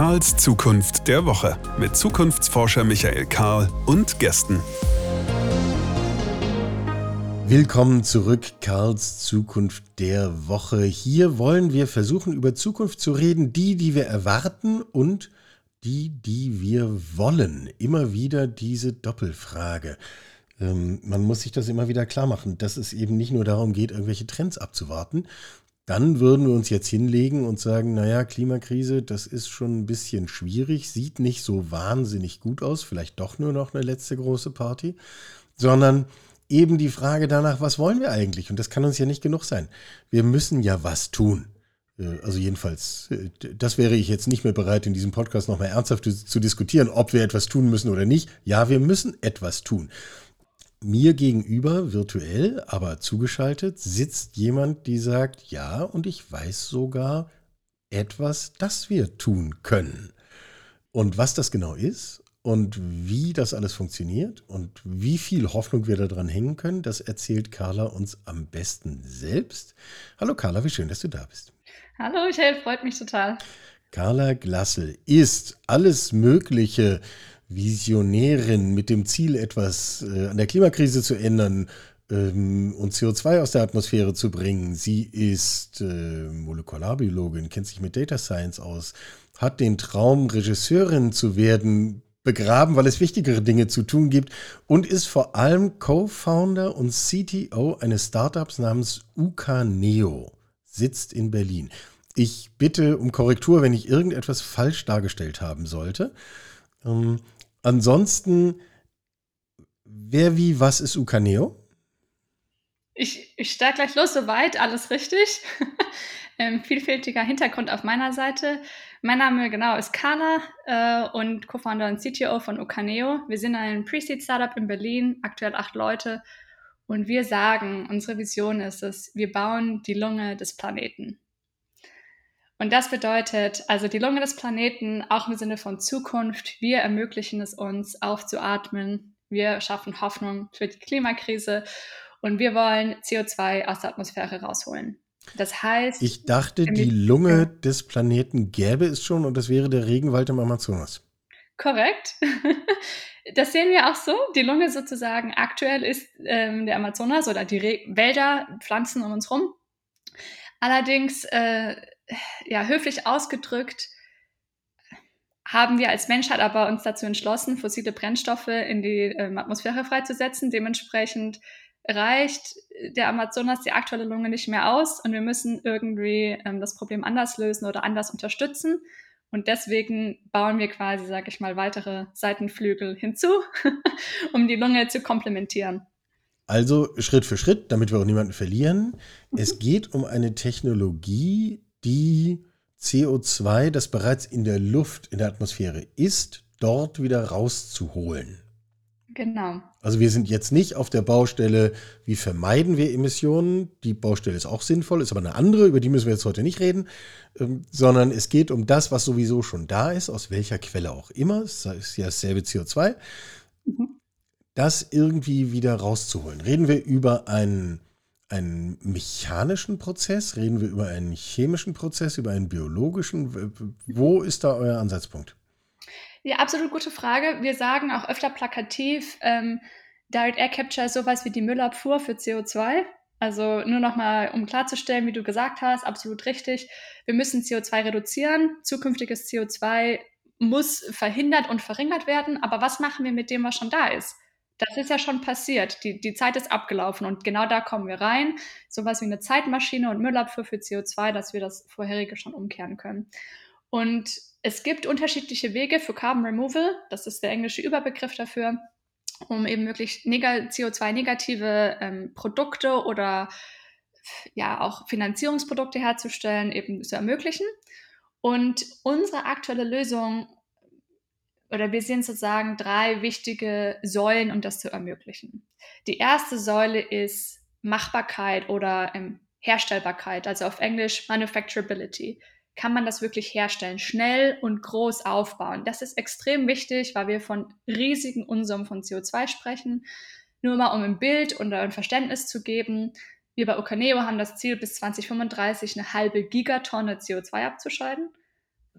Karls Zukunft der Woche mit Zukunftsforscher Michael Karl und Gästen. Willkommen zurück, Karls Zukunft der Woche. Hier wollen wir versuchen, über Zukunft zu reden, die, die wir erwarten und die, die wir wollen. Immer wieder diese Doppelfrage. Ähm, man muss sich das immer wieder klar machen, dass es eben nicht nur darum geht, irgendwelche Trends abzuwarten. Dann würden wir uns jetzt hinlegen und sagen, naja, Klimakrise, das ist schon ein bisschen schwierig, sieht nicht so wahnsinnig gut aus, vielleicht doch nur noch eine letzte große Party, sondern eben die Frage danach, was wollen wir eigentlich? Und das kann uns ja nicht genug sein. Wir müssen ja was tun. Äh, also jedenfalls, äh, das wäre ich jetzt nicht mehr bereit, in diesem Podcast nochmal ernsthaft zu diskutieren, ob wir etwas tun müssen oder nicht. Ja, wir müssen etwas tun. Mir gegenüber, virtuell, aber zugeschaltet, sitzt jemand, die sagt, ja, und ich weiß sogar etwas, das wir tun können. Und was das genau ist und wie das alles funktioniert und wie viel Hoffnung wir daran hängen können, das erzählt Carla uns am besten selbst. Hallo Carla, wie schön, dass du da bist. Hallo Michael, freut mich total. Carla Glassel ist alles Mögliche Visionärin mit dem Ziel, etwas äh, an der Klimakrise zu ändern ähm, und CO2 aus der Atmosphäre zu bringen. Sie ist äh, Molekularbiologin, kennt sich mit Data Science aus, hat den Traum, Regisseurin zu werden, begraben, weil es wichtigere Dinge zu tun gibt und ist vor allem Co-Founder und CTO eines Startups namens Ukaneo, sitzt in Berlin. Ich bitte um Korrektur, wenn ich irgendetwas falsch dargestellt haben sollte. Ansonsten, wer wie was ist Ukaneo? Ich, ich starte gleich los, soweit, alles richtig. ähm, vielfältiger Hintergrund auf meiner Seite. Mein Name genau ist Carla äh, und Co-Founder und CTO von Ucaneo. Wir sind ein Pre-Seed-Startup in Berlin, aktuell acht Leute. Und wir sagen, unsere Vision ist es, wir bauen die Lunge des Planeten. Und das bedeutet, also die Lunge des Planeten, auch im Sinne von Zukunft, wir ermöglichen es uns aufzuatmen. Wir schaffen Hoffnung für die Klimakrise und wir wollen CO2 aus der Atmosphäre rausholen. Das heißt. Ich dachte, die Lunge des Planeten gäbe es schon und das wäre der Regenwald im Amazonas. Korrekt. Das sehen wir auch so. Die Lunge sozusagen aktuell ist ähm, der Amazonas oder die Re Wälder, Pflanzen um uns rum. Allerdings, äh, ja, höflich ausgedrückt, haben wir als Menschheit aber uns dazu entschlossen, fossile Brennstoffe in die ähm, Atmosphäre freizusetzen. Dementsprechend reicht der Amazonas die aktuelle Lunge nicht mehr aus und wir müssen irgendwie ähm, das Problem anders lösen oder anders unterstützen. Und deswegen bauen wir quasi, sage ich mal, weitere Seitenflügel hinzu, um die Lunge zu komplementieren. Also Schritt für Schritt, damit wir auch niemanden verlieren. Mhm. Es geht um eine Technologie, die CO2, das bereits in der Luft, in der Atmosphäre ist, dort wieder rauszuholen. Genau. Also wir sind jetzt nicht auf der Baustelle, wie vermeiden wir Emissionen. Die Baustelle ist auch sinnvoll, ist aber eine andere, über die müssen wir jetzt heute nicht reden, ähm, sondern es geht um das, was sowieso schon da ist, aus welcher Quelle auch immer. Es ist ja dasselbe CO2. Mhm. Das irgendwie wieder rauszuholen. Reden wir über einen, einen mechanischen Prozess? Reden wir über einen chemischen Prozess, über einen biologischen? Wo ist da euer Ansatzpunkt? Ja, absolut gute Frage. Wir sagen auch öfter plakativ, ähm, Direct Air Capture ist sowas wie die Müllabfuhr für CO2. Also nur nochmal, um klarzustellen, wie du gesagt hast, absolut richtig. Wir müssen CO2 reduzieren. Zukünftiges CO2 muss verhindert und verringert werden. Aber was machen wir mit dem, was schon da ist? Das ist ja schon passiert. Die, die Zeit ist abgelaufen und genau da kommen wir rein. Sowas wie eine Zeitmaschine und Müllabfuhr für CO2, dass wir das vorherige schon umkehren können. Und es gibt unterschiedliche Wege für Carbon Removal, das ist der englische Überbegriff dafür, um eben möglichst CO2-negative ähm, Produkte oder ja auch Finanzierungsprodukte herzustellen, eben zu ermöglichen. Und unsere aktuelle Lösung, oder wir sehen sozusagen drei wichtige Säulen, um das zu ermöglichen. Die erste Säule ist Machbarkeit oder ähm, Herstellbarkeit, also auf Englisch Manufacturability kann man das wirklich herstellen, schnell und groß aufbauen. Das ist extrem wichtig, weil wir von riesigen Unsummen von CO2 sprechen. Nur mal um ein Bild und ein Verständnis zu geben. Wir bei Okaneo haben das Ziel, bis 2035 eine halbe Gigatonne CO2 abzuscheiden.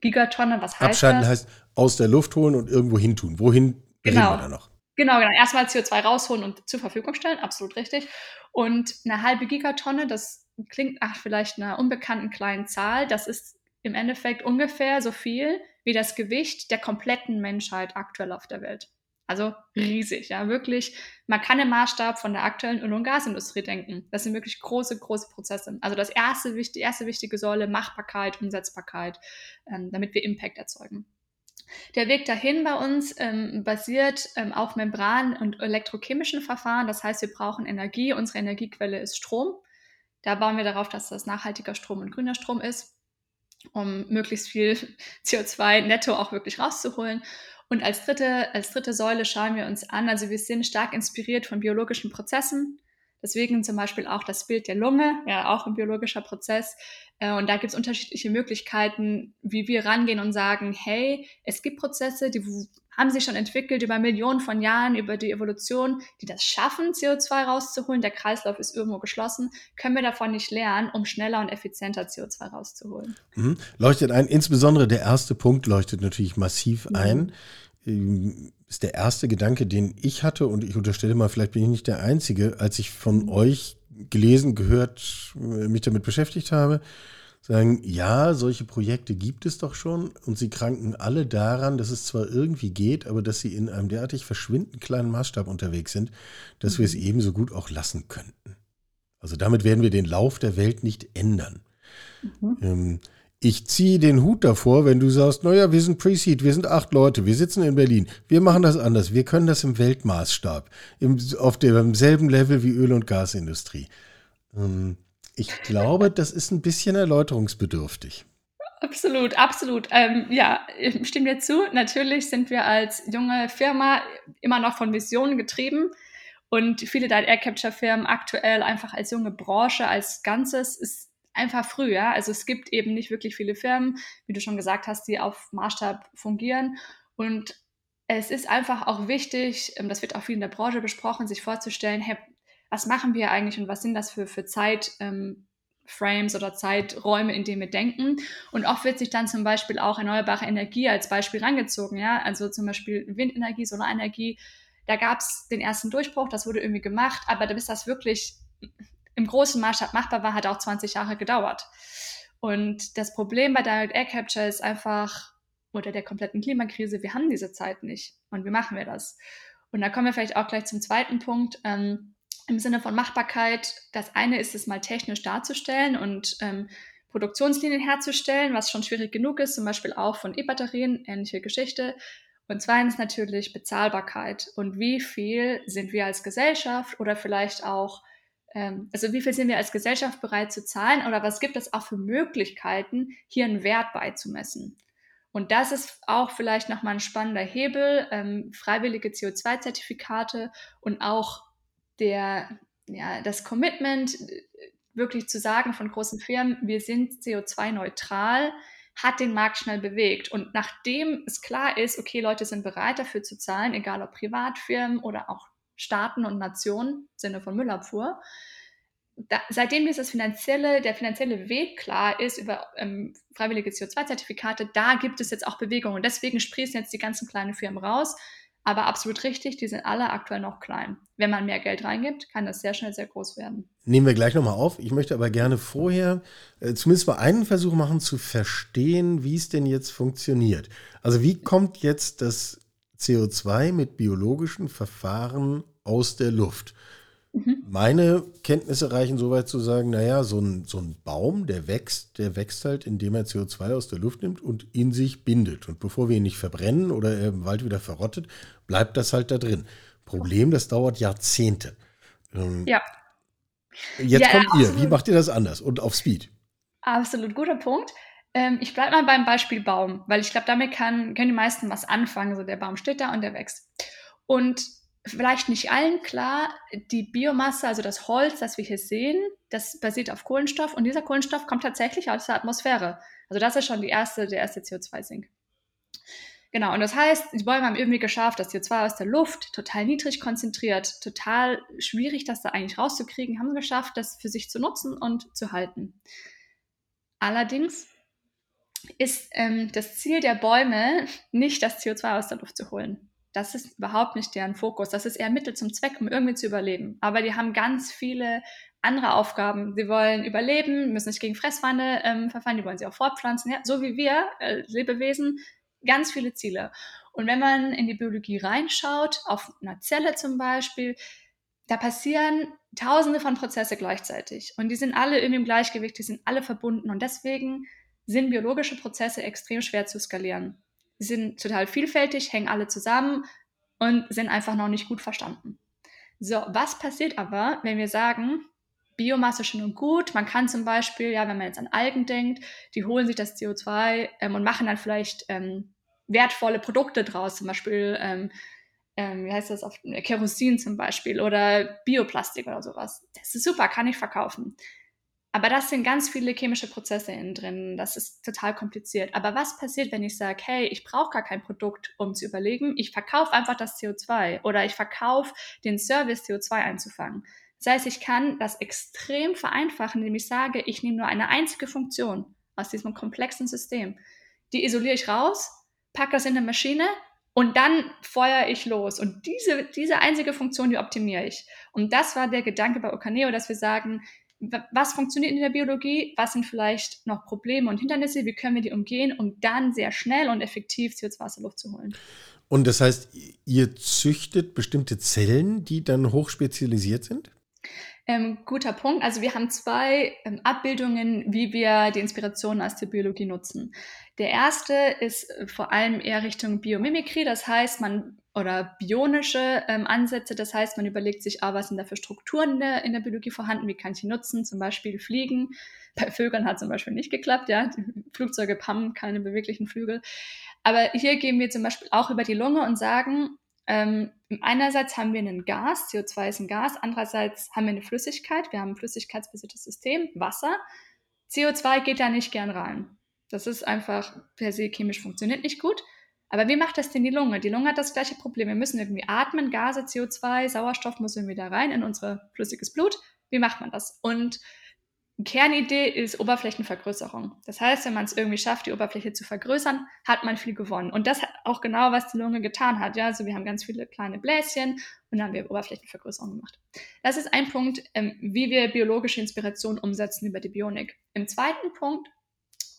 Gigatonne, was heißt Abschalten das? heißt aus der Luft holen und irgendwo hin tun. Wohin genau. reden wir da noch? Genau, genau. Erstmal CO2 rausholen und zur Verfügung stellen, absolut richtig. Und eine halbe Gigatonne, das klingt nach vielleicht einer unbekannten kleinen Zahl, das ist im Endeffekt ungefähr so viel wie das Gewicht der kompletten Menschheit aktuell auf der Welt. Also riesig, ja, wirklich. Man kann im Maßstab von der aktuellen Öl- und Gasindustrie denken. Das sind wirklich große, große Prozesse. Also das erste, die erste wichtige Säule, Machbarkeit, Umsetzbarkeit, ähm, damit wir Impact erzeugen. Der Weg dahin bei uns ähm, basiert ähm, auf Membran- und elektrochemischen Verfahren. Das heißt, wir brauchen Energie. Unsere Energiequelle ist Strom. Da bauen wir darauf, dass das nachhaltiger Strom und grüner Strom ist, um möglichst viel CO2 netto auch wirklich rauszuholen. Und als dritte, als dritte Säule schauen wir uns an, also wir sind stark inspiriert von biologischen Prozessen. Deswegen zum Beispiel auch das Bild der Lunge, ja auch ein biologischer Prozess. Äh, und da gibt es unterschiedliche Möglichkeiten, wie wir rangehen und sagen, hey, es gibt Prozesse, die haben sich schon entwickelt über Millionen von Jahren, über die Evolution, die das schaffen, CO2 rauszuholen. Der Kreislauf ist irgendwo geschlossen. Können wir davon nicht lernen, um schneller und effizienter CO2 rauszuholen? Mhm. Leuchtet ein, insbesondere der erste Punkt leuchtet natürlich massiv mhm. ein. Ähm, ist der erste Gedanke, den ich hatte, und ich unterstelle mal, vielleicht bin ich nicht der Einzige, als ich von mhm. euch gelesen, gehört, äh, mich damit beschäftigt habe, sagen, ja, solche Projekte gibt es doch schon und sie kranken alle daran, dass es zwar irgendwie geht, aber dass sie in einem derartig verschwindend kleinen Maßstab unterwegs sind, dass wir es mhm. ebenso gut auch lassen könnten. Also damit werden wir den Lauf der Welt nicht ändern. Mhm. Ähm, ich ziehe den Hut davor, wenn du sagst, naja, wir sind Pre-Seed, wir sind acht Leute, wir sitzen in Berlin, wir machen das anders, wir können das im Weltmaßstab, im, auf demselben Level wie Öl- und Gasindustrie. Ähm, ich glaube, das ist ein bisschen erläuterungsbedürftig. Absolut, absolut. Ähm, ja, ich stimme dir zu. Natürlich sind wir als junge Firma immer noch von Visionen getrieben. Und viele Direct Air Capture Firmen aktuell einfach als junge Branche, als Ganzes ist einfach früh, ja. Also es gibt eben nicht wirklich viele Firmen, wie du schon gesagt hast, die auf Maßstab fungieren. Und es ist einfach auch wichtig, ähm, das wird auch viel in der Branche besprochen, sich vorzustellen, hey, was machen wir eigentlich und was sind das für, für Zeitframes ähm, oder Zeiträume, in denen wir denken. Und oft wird sich dann zum Beispiel auch erneuerbare Energie als Beispiel rangezogen, ja, also zum Beispiel Windenergie, Solarenergie. Da gab es den ersten Durchbruch, das wurde irgendwie gemacht, aber bis das wirklich im großen Maßstab machbar war, hat auch 20 Jahre gedauert. Und das Problem bei Direct Air Capture ist einfach, oder der kompletten Klimakrise, wir haben diese Zeit nicht. Und wie machen wir das? Und da kommen wir vielleicht auch gleich zum zweiten Punkt. Ähm, im Sinne von Machbarkeit, das eine ist es mal technisch darzustellen und ähm, Produktionslinien herzustellen, was schon schwierig genug ist, zum Beispiel auch von E-Batterien, ähnliche Geschichte. Und zweitens natürlich Bezahlbarkeit und wie viel sind wir als Gesellschaft oder vielleicht auch, ähm, also wie viel sind wir als Gesellschaft bereit zu zahlen oder was gibt es auch für Möglichkeiten, hier einen Wert beizumessen. Und das ist auch vielleicht nochmal ein spannender Hebel, ähm, freiwillige CO2-Zertifikate und auch der, ja, das Commitment, wirklich zu sagen von großen Firmen, wir sind CO2-neutral, hat den Markt schnell bewegt. Und nachdem es klar ist, okay, Leute sind bereit dafür zu zahlen, egal ob Privatfirmen oder auch Staaten und Nationen im Sinne von Müllabfuhr, da, seitdem dieses finanzielle, der finanzielle Weg klar ist über ähm, freiwillige CO2-Zertifikate, da gibt es jetzt auch Bewegung. Und deswegen sprießen jetzt die ganzen kleinen Firmen raus. Aber absolut richtig, die sind alle aktuell noch klein. Wenn man mehr Geld reingibt, kann das sehr schnell sehr groß werden. Nehmen wir gleich nochmal auf. Ich möchte aber gerne vorher äh, zumindest mal einen Versuch machen zu verstehen, wie es denn jetzt funktioniert. Also wie kommt jetzt das CO2 mit biologischen Verfahren aus der Luft? Mhm. Meine Kenntnisse reichen so weit zu sagen, naja, so ein, so ein Baum, der wächst, der wächst halt, indem er CO2 aus der Luft nimmt und in sich bindet. Und bevor wir ihn nicht verbrennen oder er im Wald wieder verrottet, bleibt das halt da drin. Problem, das dauert Jahrzehnte. Ähm, ja. Jetzt ja, kommt ihr. Wie macht ihr das anders und auf Speed? Absolut guter Punkt. Ähm, ich bleibe mal beim Beispiel Baum, weil ich glaube, damit kann, können die meisten was anfangen. So der Baum steht da und der wächst. Und vielleicht nicht allen klar, die Biomasse, also das Holz, das wir hier sehen, das basiert auf Kohlenstoff und dieser Kohlenstoff kommt tatsächlich aus der Atmosphäre. Also das ist schon die erste, der erste CO2-Sink. Genau, und das heißt, die Bäume haben irgendwie geschafft, das CO2 aus der Luft total niedrig konzentriert, total schwierig, das da eigentlich rauszukriegen, haben sie geschafft, das für sich zu nutzen und zu halten. Allerdings ist ähm, das Ziel der Bäume nicht, das CO2 aus der Luft zu holen. Das ist überhaupt nicht deren Fokus. Das ist eher Mittel zum Zweck, um irgendwie zu überleben. Aber die haben ganz viele andere Aufgaben. Sie wollen überleben, müssen nicht gegen Fressfeinde ähm, verfallen, die wollen sie auch fortpflanzen, ja? so wie wir, äh, Lebewesen, ganz viele Ziele. Und wenn man in die Biologie reinschaut, auf einer Zelle zum Beispiel, da passieren tausende von Prozesse gleichzeitig. Und die sind alle irgendwie im Gleichgewicht, die sind alle verbunden. Und deswegen sind biologische Prozesse extrem schwer zu skalieren. Sind total vielfältig, hängen alle zusammen und sind einfach noch nicht gut verstanden. So, was passiert aber, wenn wir sagen, Biomasse schön und gut. Man kann zum Beispiel, ja, wenn man jetzt an Algen denkt, die holen sich das CO2 ähm, und machen dann vielleicht ähm, wertvolle Produkte draus, zum Beispiel, ähm, ähm wie heißt das, auf, Kerosin zum Beispiel oder Bioplastik oder sowas. Das ist super, kann ich verkaufen. Aber das sind ganz viele chemische Prozesse innen drin. Das ist total kompliziert. Aber was passiert, wenn ich sage, hey, ich brauche gar kein Produkt, um zu überlegen. Ich verkaufe einfach das CO2 oder ich verkaufe den Service, CO2 einzufangen. Das heißt, ich kann das extrem vereinfachen, indem ich sage, ich nehme nur eine einzige Funktion aus diesem komplexen System. Die isoliere ich raus, packe das in eine Maschine und dann feuere ich los. Und diese, diese einzige Funktion, die optimiere ich. Und das war der Gedanke bei Okaneo, dass wir sagen, was funktioniert in der Biologie, was sind vielleicht noch Probleme und Hindernisse, wie können wir die umgehen, um dann sehr schnell und effektiv CO2 aus der Luft zu holen. Und das heißt, ihr züchtet bestimmte Zellen, die dann hochspezialisiert sind? Ähm, guter Punkt. Also wir haben zwei ähm, Abbildungen, wie wir die Inspirationen aus der Biologie nutzen. Der erste ist äh, vor allem eher Richtung Biomimikry, das heißt, man oder bionische ähm, Ansätze, das heißt, man überlegt sich, ah, was sind da für Strukturen in der, in der Biologie vorhanden, wie kann ich die nutzen, zum Beispiel Fliegen. Bei Vögeln hat zum Beispiel nicht geklappt, ja, die Flugzeuge haben keine beweglichen Flügel. Aber hier gehen wir zum Beispiel auch über die Lunge und sagen, ähm, einerseits haben wir ein Gas, CO2 ist ein Gas, andererseits haben wir eine Flüssigkeit, wir haben ein flüssigkeitsbasiertes System, Wasser. CO2 geht da nicht gern rein. Das ist einfach per se chemisch funktioniert nicht gut. Aber wie macht das denn die Lunge? Die Lunge hat das gleiche Problem. Wir müssen irgendwie atmen, Gase, CO2, Sauerstoff muss irgendwie da rein in unser flüssiges Blut. Wie macht man das? Und Kernidee ist Oberflächenvergrößerung. Das heißt, wenn man es irgendwie schafft, die Oberfläche zu vergrößern, hat man viel gewonnen. Und das hat auch genau, was die Lunge getan hat. Ja, also wir haben ganz viele kleine Bläschen und dann haben wir Oberflächenvergrößerung gemacht. Das ist ein Punkt, ähm, wie wir biologische Inspiration umsetzen über die Bionik. Im zweiten Punkt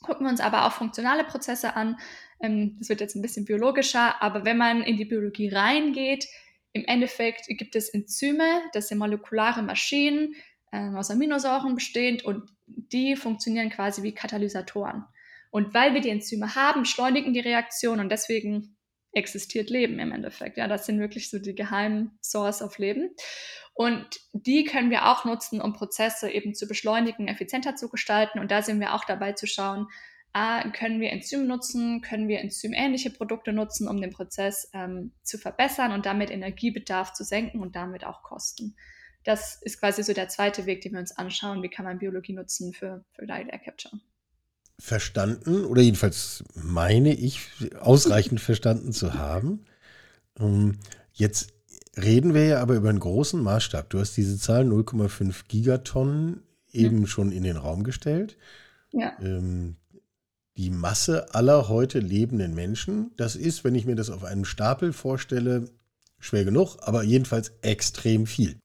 gucken wir uns aber auch funktionale Prozesse an. Ähm, das wird jetzt ein bisschen biologischer, aber wenn man in die Biologie reingeht, im Endeffekt gibt es Enzyme, das sind molekulare Maschinen, äh, aus Aminosäuren bestehend und die funktionieren quasi wie Katalysatoren. Und weil wir die Enzyme haben, beschleunigen die Reaktion und deswegen existiert Leben im Endeffekt. Ja, das sind wirklich so die geheimen Source of Leben. Und die können wir auch nutzen, um Prozesse eben zu beschleunigen, effizienter zu gestalten. Und da sind wir auch dabei zu schauen, ah, können wir Enzyme nutzen, können wir enzymähnliche Produkte nutzen, um den Prozess ähm, zu verbessern und damit Energiebedarf zu senken und damit auch Kosten das ist quasi so der zweite Weg, den wir uns anschauen. Wie kann man Biologie nutzen für, für Light Air Capture? Verstanden, oder jedenfalls meine ich, ausreichend verstanden zu haben. Ähm, jetzt reden wir ja aber über einen großen Maßstab. Du hast diese Zahl 0,5 Gigatonnen eben mhm. schon in den Raum gestellt. Ja. Ähm, die Masse aller heute lebenden Menschen, das ist, wenn ich mir das auf einem Stapel vorstelle, schwer genug, aber jedenfalls extrem viel.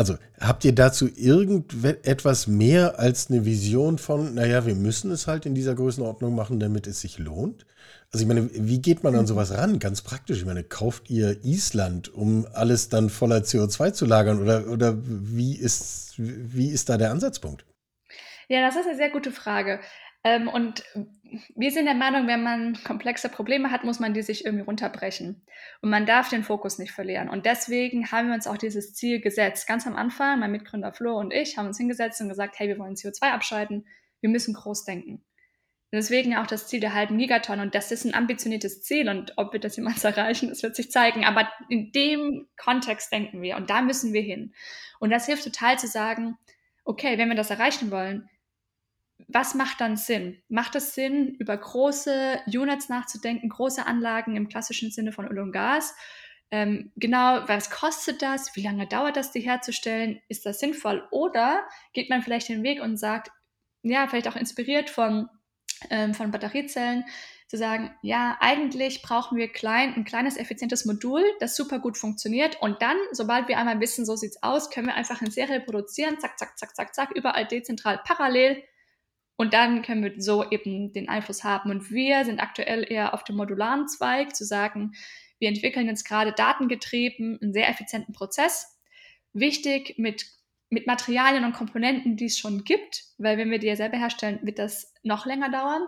Also habt ihr dazu irgendetwas mehr als eine Vision von, naja, wir müssen es halt in dieser Größenordnung machen, damit es sich lohnt? Also ich meine, wie geht man an sowas ran? Ganz praktisch. Ich meine, kauft ihr Island, um alles dann voller CO2 zu lagern? Oder, oder wie, ist, wie ist da der Ansatzpunkt? Ja, das ist eine sehr gute Frage. Ähm, und wir sind der Meinung, wenn man komplexe Probleme hat, muss man die sich irgendwie runterbrechen. Und man darf den Fokus nicht verlieren. Und deswegen haben wir uns auch dieses Ziel gesetzt. Ganz am Anfang, mein Mitgründer Flo und ich haben uns hingesetzt und gesagt, hey, wir wollen CO2 abschalten. Wir müssen groß denken. Deswegen auch das Ziel der halben Gigatonne. Und das ist ein ambitioniertes Ziel. Und ob wir das jemals erreichen, das wird sich zeigen. Aber in dem Kontext denken wir. Und da müssen wir hin. Und das hilft total zu sagen, okay, wenn wir das erreichen wollen, was macht dann Sinn? Macht es Sinn, über große Units nachzudenken, große Anlagen im klassischen Sinne von Öl und Gas? Ähm, genau, was kostet das? Wie lange dauert das, die herzustellen? Ist das sinnvoll? Oder geht man vielleicht den Weg und sagt, ja, vielleicht auch inspiriert von ähm, von Batteriezellen, zu sagen, ja, eigentlich brauchen wir klein, ein kleines, effizientes Modul, das super gut funktioniert. Und dann, sobald wir einmal wissen, so sieht's aus, können wir einfach in Serie produzieren, zack, zack, zack, zack, zack, überall dezentral parallel. Und dann können wir so eben den Einfluss haben. Und wir sind aktuell eher auf dem modularen Zweig, zu sagen, wir entwickeln jetzt gerade datengetrieben einen sehr effizienten Prozess. Wichtig mit, mit Materialien und Komponenten, die es schon gibt, weil wenn wir die ja selber herstellen, wird das noch länger dauern.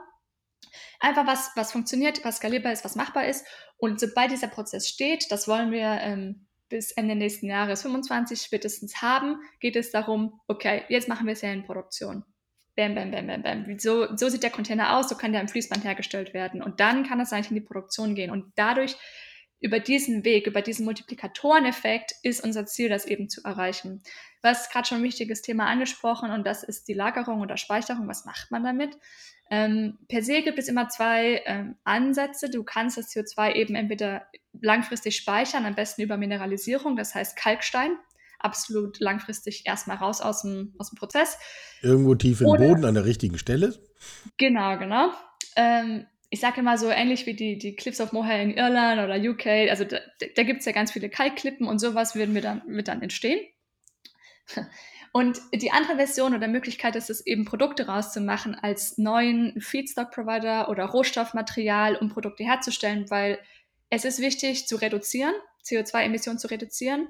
Einfach was, was funktioniert, was skalierbar ist, was machbar ist. Und sobald dieser Prozess steht, das wollen wir ähm, bis Ende nächsten Jahres 25 spätestens haben, geht es darum, okay, jetzt machen wir Serienproduktion. Bam, bam, bam, bam, bam. So, so sieht der Container aus, so kann der im Fließband hergestellt werden. Und dann kann es eigentlich in die Produktion gehen. Und dadurch, über diesen Weg, über diesen Multiplikatoreneffekt, ist unser Ziel, das eben zu erreichen. Hast gerade schon ein wichtiges Thema angesprochen und das ist die Lagerung oder Speicherung. Was macht man damit? Ähm, per se gibt es immer zwei ähm, Ansätze. Du kannst das CO2 eben entweder langfristig speichern, am besten über Mineralisierung, das heißt Kalkstein. Absolut langfristig erstmal raus aus dem, aus dem Prozess. Irgendwo tief im Oder, Boden an der richtigen Stelle. Genau, genau. Ähm, ich sage immer so ähnlich wie die, die Cliffs of Moher in Irland oder UK. Also da, da gibt es ja ganz viele Kalkklippen und sowas würden wir dann, wird dann entstehen. Und die andere Version oder Möglichkeit ist es eben, Produkte rauszumachen als neuen Feedstock-Provider oder Rohstoffmaterial, um Produkte herzustellen, weil es ist wichtig zu reduzieren, CO2-Emissionen zu reduzieren.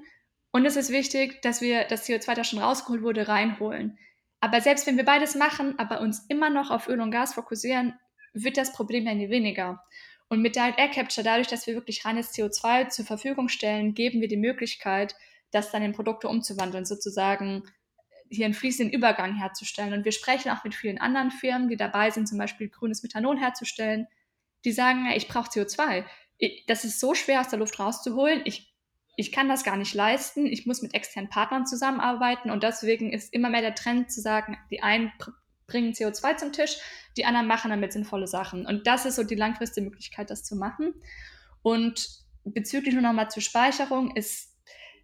Und es ist wichtig, dass wir das CO2, das schon rausgeholt wurde, reinholen. Aber selbst wenn wir beides machen, aber uns immer noch auf Öl und Gas fokussieren, wird das Problem ja nie weniger. Und mit Direct Air Capture, dadurch, dass wir wirklich reines CO2 zur Verfügung stellen, geben wir die Möglichkeit, das dann in Produkte umzuwandeln, sozusagen hier einen fließenden Übergang herzustellen. Und wir sprechen auch mit vielen anderen Firmen, die dabei sind, zum Beispiel grünes Methanol herzustellen, die sagen, ich brauche CO2. Das ist so schwer aus der Luft rauszuholen. Ich, ich kann das gar nicht leisten. Ich muss mit externen Partnern zusammenarbeiten. Und deswegen ist immer mehr der Trend zu sagen, die einen bringen CO2 zum Tisch, die anderen machen damit sinnvolle Sachen. Und das ist so die langfristige Möglichkeit, das zu machen. Und bezüglich nur nochmal zur Speicherung ist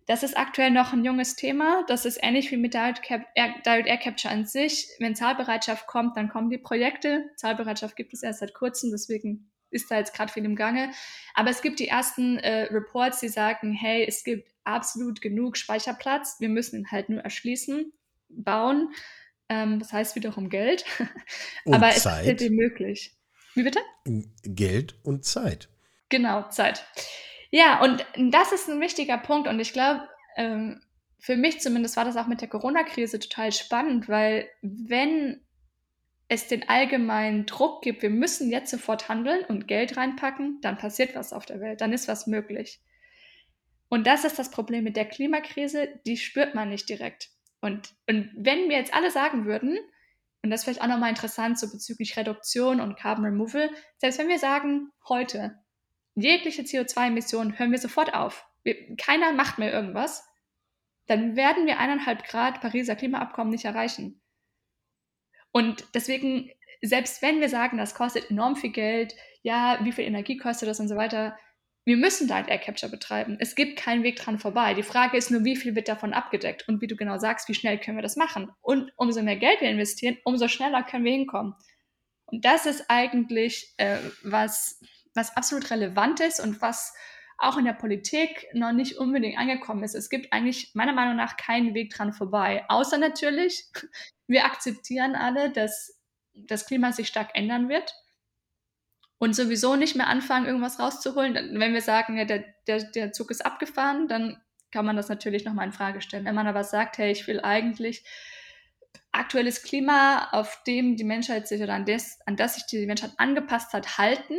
das ist aktuell noch ein junges Thema. Das ist ähnlich wie mit Direct, Air, Direct Air Capture an sich. Wenn Zahlbereitschaft kommt, dann kommen die Projekte. Zahlbereitschaft gibt es erst seit kurzem, deswegen ist da jetzt gerade viel im Gange. Aber es gibt die ersten äh, Reports, die sagen, hey, es gibt absolut genug Speicherplatz. Wir müssen ihn halt nur erschließen, bauen. Ähm, das heißt wiederum Geld. Aber es Zeit. ist halt möglich. Wie bitte? Geld und Zeit. Genau, Zeit. Ja, und das ist ein wichtiger Punkt und ich glaube, ähm, für mich zumindest war das auch mit der Corona-Krise total spannend, weil wenn es den allgemeinen Druck gibt, wir müssen jetzt sofort handeln und Geld reinpacken, dann passiert was auf der Welt, dann ist was möglich. Und das ist das Problem mit der Klimakrise, die spürt man nicht direkt. Und, und wenn wir jetzt alle sagen würden, und das ist vielleicht auch nochmal interessant, so bezüglich Reduktion und Carbon Removal, selbst wenn wir sagen, heute, jegliche CO2-Emissionen hören wir sofort auf. Wir, keiner macht mehr irgendwas. Dann werden wir eineinhalb Grad Pariser Klimaabkommen nicht erreichen. Und deswegen, selbst wenn wir sagen, das kostet enorm viel Geld, ja, wie viel Energie kostet das und so weiter, wir müssen da Air Capture betreiben. Es gibt keinen Weg dran vorbei. Die Frage ist nur, wie viel wird davon abgedeckt? Und wie du genau sagst, wie schnell können wir das machen? Und umso mehr Geld wir investieren, umso schneller können wir hinkommen. Und das ist eigentlich, äh, was was absolut relevant ist und was auch in der Politik noch nicht unbedingt angekommen ist. Es gibt eigentlich meiner Meinung nach keinen Weg dran vorbei. Außer natürlich, wir akzeptieren alle, dass das Klima sich stark ändern wird und sowieso nicht mehr anfangen, irgendwas rauszuholen. Wenn wir sagen, ja, der, der, der Zug ist abgefahren, dann kann man das natürlich nochmal in Frage stellen. Wenn man aber sagt, hey, ich will eigentlich aktuelles Klima, auf dem die Menschheit sich oder an das, an das sich die Menschheit angepasst hat, halten,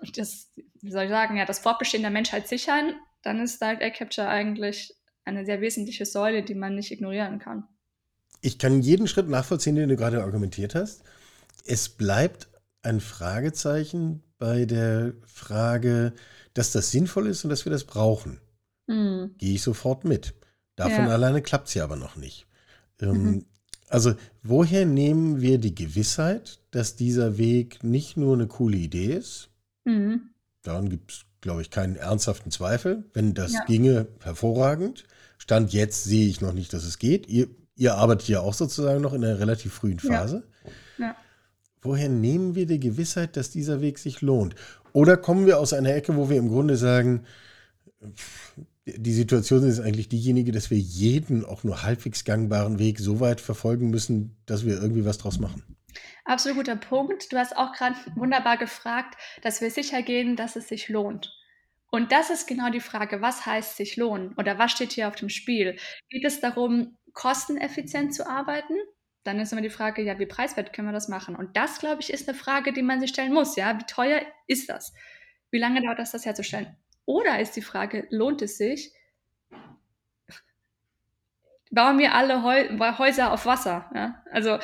und das, wie soll ich sagen, ja, das Fortbestehen der Menschheit sichern, dann ist Direct Air Capture eigentlich eine sehr wesentliche Säule, die man nicht ignorieren kann. Ich kann jeden Schritt nachvollziehen, den du gerade argumentiert hast. Es bleibt ein Fragezeichen bei der Frage, dass das sinnvoll ist und dass wir das brauchen. Mhm. Gehe ich sofort mit. Davon ja. alleine klappt es ja aber noch nicht. Ähm, mhm. Also, woher nehmen wir die Gewissheit, dass dieser Weg nicht nur eine coole Idee ist, Mhm. Daran gibt es, glaube ich, keinen ernsthaften Zweifel. Wenn das ja. ginge, hervorragend. Stand jetzt sehe ich noch nicht, dass es geht. Ihr, ihr arbeitet ja auch sozusagen noch in einer relativ frühen Phase. Ja. Ja. woher nehmen wir die Gewissheit, dass dieser Weg sich lohnt? Oder kommen wir aus einer Ecke, wo wir im Grunde sagen, die Situation ist eigentlich diejenige, dass wir jeden auch nur halbwegs gangbaren Weg so weit verfolgen müssen, dass wir irgendwie was draus machen? Absolut guter Punkt. Du hast auch gerade wunderbar gefragt, dass wir sicher gehen, dass es sich lohnt. Und das ist genau die Frage, was heißt sich lohnen oder was steht hier auf dem Spiel? Geht es darum, kosteneffizient zu arbeiten? Dann ist immer die Frage, ja, wie preiswert können wir das machen? Und das, glaube ich, ist eine Frage, die man sich stellen muss. Ja, wie teuer ist das? Wie lange dauert das, das herzustellen? Oder ist die Frage, lohnt es sich? Bauen wir alle Häuser auf Wasser? Ja? Also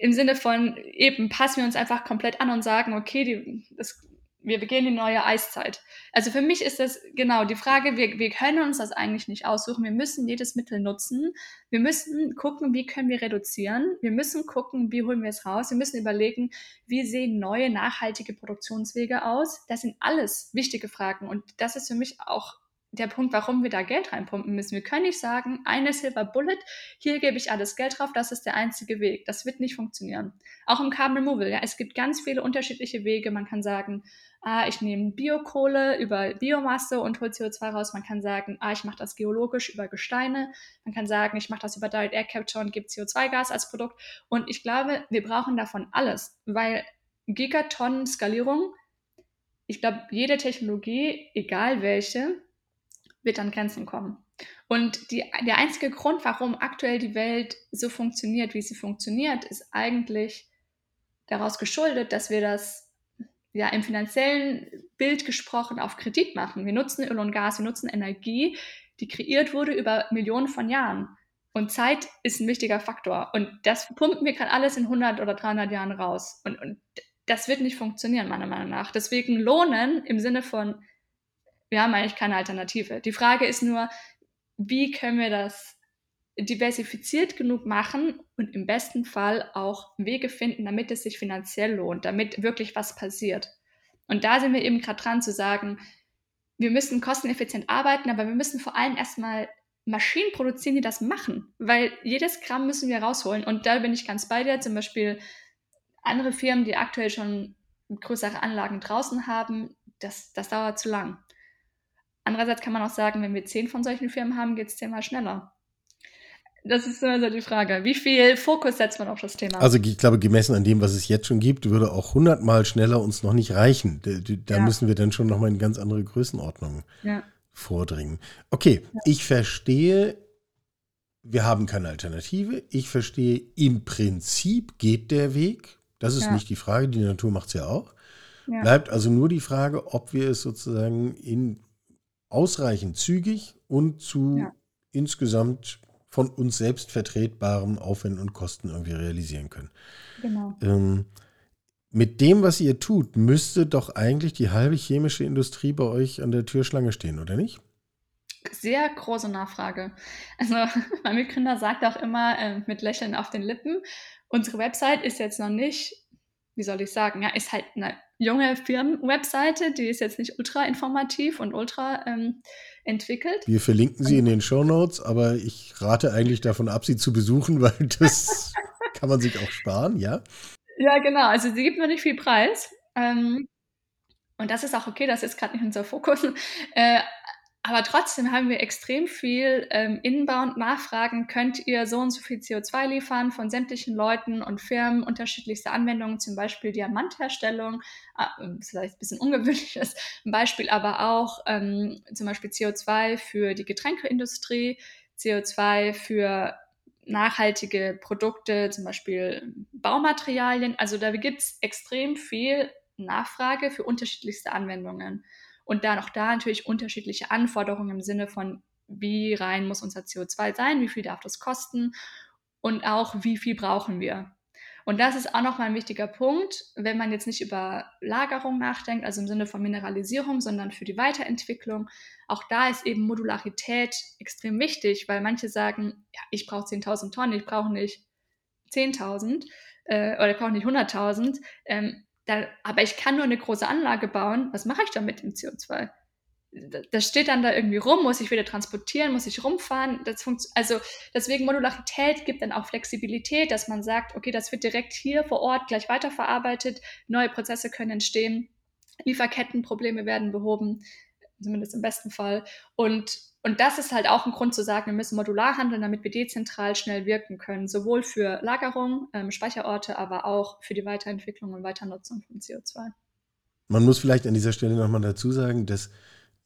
im Sinne von eben passen wir uns einfach komplett an und sagen, okay, die, das wir begehen die neue Eiszeit. Also für mich ist das genau die Frage, wir, wir können uns das eigentlich nicht aussuchen. Wir müssen jedes Mittel nutzen. Wir müssen gucken, wie können wir reduzieren. Wir müssen gucken, wie holen wir es raus. Wir müssen überlegen, wie sehen neue nachhaltige Produktionswege aus. Das sind alles wichtige Fragen. Und das ist für mich auch der Punkt, warum wir da Geld reinpumpen müssen. Wir können nicht sagen, eine Silver Bullet, hier gebe ich alles Geld drauf, das ist der einzige Weg. Das wird nicht funktionieren. Auch im Carbon Removal, ja, es gibt ganz viele unterschiedliche Wege. Man kann sagen, ah, ich nehme Biokohle über Biomasse und hole CO2 raus. Man kann sagen, ah, ich mache das geologisch über Gesteine. Man kann sagen, ich mache das über Direct Air Capture und gebe CO2-Gas als Produkt. Und ich glaube, wir brauchen davon alles, weil Gigatonnen Skalierung, ich glaube, jede Technologie, egal welche, wird an Grenzen kommen. Und die, der einzige Grund, warum aktuell die Welt so funktioniert, wie sie funktioniert, ist eigentlich daraus geschuldet, dass wir das ja im finanziellen Bild gesprochen auf Kredit machen. Wir nutzen Öl und Gas, wir nutzen Energie, die kreiert wurde über Millionen von Jahren. Und Zeit ist ein wichtiger Faktor. Und das pumpen wir gerade alles in 100 oder 300 Jahren raus. Und, und das wird nicht funktionieren, meiner Meinung nach. Deswegen lohnen im Sinne von wir haben eigentlich keine Alternative. Die Frage ist nur, wie können wir das diversifiziert genug machen und im besten Fall auch Wege finden, damit es sich finanziell lohnt, damit wirklich was passiert. Und da sind wir eben gerade dran zu sagen, wir müssen kosteneffizient arbeiten, aber wir müssen vor allem erstmal Maschinen produzieren, die das machen, weil jedes Gramm müssen wir rausholen. Und da bin ich ganz bei dir. Zum Beispiel andere Firmen, die aktuell schon größere Anlagen draußen haben, das, das dauert zu lang. Andererseits kann man auch sagen, wenn wir zehn von solchen Firmen haben, geht es zehnmal schneller. Das ist immer so die Frage. Wie viel Fokus setzt man auf das Thema? Also ich glaube, gemessen an dem, was es jetzt schon gibt, würde auch hundertmal schneller uns noch nicht reichen. Da, ja. müssen wir dann schon nochmal in ganz andere Größenordnungen ja. vordringen. Okay, ja. ich verstehe, wir haben keine Alternative. Ich verstehe, im Prinzip geht der Weg. Das ist nicht die Frage, die Natur macht es ja auch. Bleibt also nur die Frage, ob wir es sozusagen in ausreichend zügig und zu ja. insgesamt von uns selbst vertretbaren Aufwänden und Kosten irgendwie realisieren können. Genau. Ähm, mit dem, was ihr tut, müsste doch eigentlich die halbe chemische Industrie bei euch an der Türschlange stehen, oder nicht? Sehr große Nachfrage. Also mein Mitgründer sagt auch immer äh, mit Lächeln auf den Lippen, unsere Website ist jetzt noch nicht, wie soll ich sagen, ja, ist halt eine junge Firmenwebseite, die ist jetzt nicht ultra informativ und ultra ähm, entwickelt. Wir verlinken sie in den Show Notes, aber ich rate eigentlich davon ab, sie zu besuchen, weil das kann man sich auch sparen, ja? Ja, genau. Also sie gibt noch nicht viel Preis. Ähm, und das ist auch okay, das ist gerade nicht unser Fokus. Äh, aber trotzdem haben wir extrem viel ähm, inbound Nachfragen. Könnt ihr so und so viel CO2 liefern von sämtlichen Leuten und Firmen, unterschiedlichste Anwendungen, zum Beispiel Diamantherstellung, äh, vielleicht ein bisschen ungewöhnliches Beispiel, aber auch ähm, zum Beispiel CO2 für die Getränkeindustrie, CO2 für nachhaltige Produkte, zum Beispiel Baumaterialien. Also da gibt es extrem viel Nachfrage für unterschiedlichste Anwendungen. Und dann auch da natürlich unterschiedliche Anforderungen im Sinne von, wie rein muss unser CO2 sein, wie viel darf das kosten und auch, wie viel brauchen wir. Und das ist auch nochmal ein wichtiger Punkt, wenn man jetzt nicht über Lagerung nachdenkt, also im Sinne von Mineralisierung, sondern für die Weiterentwicklung. Auch da ist eben Modularität extrem wichtig, weil manche sagen, ja, ich brauche 10.000 Tonnen, ich brauche nicht 10.000 äh, oder ich brauche nicht 100.000. Ähm, da, aber ich kann nur eine große Anlage bauen. Was mache ich dann mit dem CO2? das steht dann da irgendwie rum, muss ich wieder transportieren, muss ich rumfahren. Das also deswegen Modularität gibt dann auch Flexibilität, dass man sagt, okay, das wird direkt hier vor Ort gleich weiterverarbeitet, neue Prozesse können entstehen, Lieferkettenprobleme werden behoben, zumindest im besten Fall. Und, und das ist halt auch ein Grund zu sagen, wir müssen modular handeln, damit wir dezentral schnell wirken können, sowohl für Lagerung, ähm, Speicherorte, aber auch für die Weiterentwicklung und Weiternutzung von CO2. Man muss vielleicht an dieser Stelle nochmal dazu sagen, dass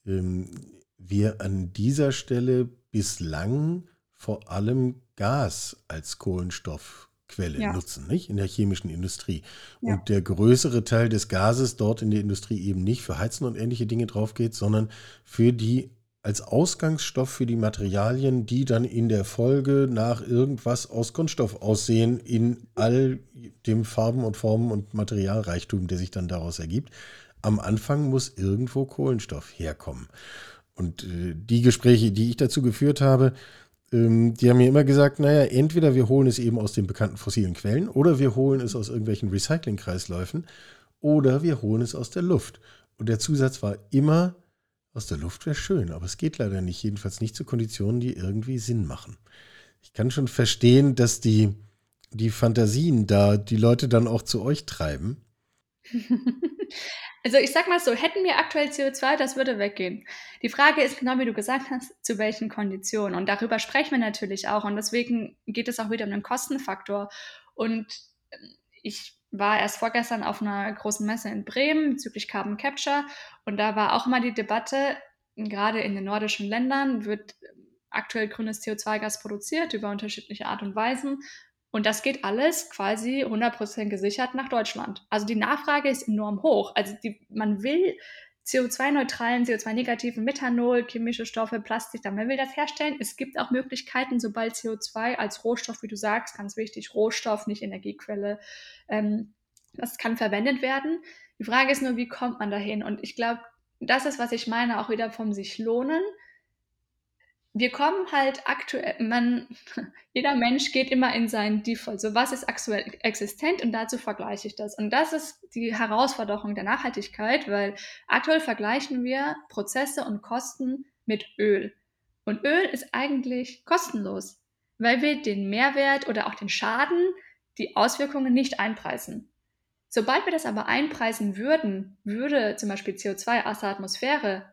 ähm, wir an dieser Stelle bislang vor allem Gas als Kohlenstoffquelle ja. nutzen, nicht? In der chemischen Industrie. Ja. Und der größere Teil des Gases dort in der Industrie eben nicht für Heizen und ähnliche Dinge drauf geht, sondern für die als Ausgangsstoff für die Materialien, die dann in der Folge nach irgendwas aus Kunststoff aussehen, in all dem Farben und Formen und Materialreichtum, der sich dann daraus ergibt am Anfang muss irgendwo Kohlenstoff herkommen. Und äh, die Gespräche, die ich dazu geführt habe, ähm, die haben mir immer gesagt, naja, entweder wir holen es eben aus den bekannten fossilen Quellen oder wir holen es aus irgendwelchen Recyclingkreisläufen oder wir holen es aus der Luft. Und der Zusatz war immer, aus der Luft wäre schön, aber es geht leider nicht, jedenfalls nicht zu Konditionen, die irgendwie Sinn machen. Ich kann schon verstehen, dass die, die Fantasien da die Leute dann auch zu euch treiben. Also ich sag mal so, hätten wir aktuell CO2, das würde weggehen. Die Frage ist genau wie du gesagt hast, zu welchen Konditionen. Und darüber sprechen wir natürlich auch. Und deswegen geht es auch wieder um den Kostenfaktor. Und ich war erst vorgestern auf einer großen Messe in Bremen bezüglich Carbon Capture. Und da war auch mal die Debatte, gerade in den nordischen Ländern wird aktuell grünes CO2-Gas produziert über unterschiedliche Art und Weisen. Und das geht alles quasi 100% gesichert nach Deutschland. Also die Nachfrage ist enorm hoch. Also die, man will CO2-neutralen, CO2-negativen Methanol, chemische Stoffe, Plastik, man will das herstellen. Es gibt auch Möglichkeiten, sobald CO2 als Rohstoff, wie du sagst, ganz wichtig, Rohstoff, nicht Energiequelle, ähm, das kann verwendet werden. Die Frage ist nur, wie kommt man dahin? Und ich glaube, das ist, was ich meine, auch wieder vom sich lohnen wir kommen halt aktuell, man, jeder Mensch geht immer in seinen Default. So, was ist aktuell existent und dazu vergleiche ich das. Und das ist die Herausforderung der Nachhaltigkeit, weil aktuell vergleichen wir Prozesse und Kosten mit Öl. Und Öl ist eigentlich kostenlos, weil wir den Mehrwert oder auch den Schaden, die Auswirkungen nicht einpreisen. Sobald wir das aber einpreisen würden, würde zum Beispiel CO2 aus der Atmosphäre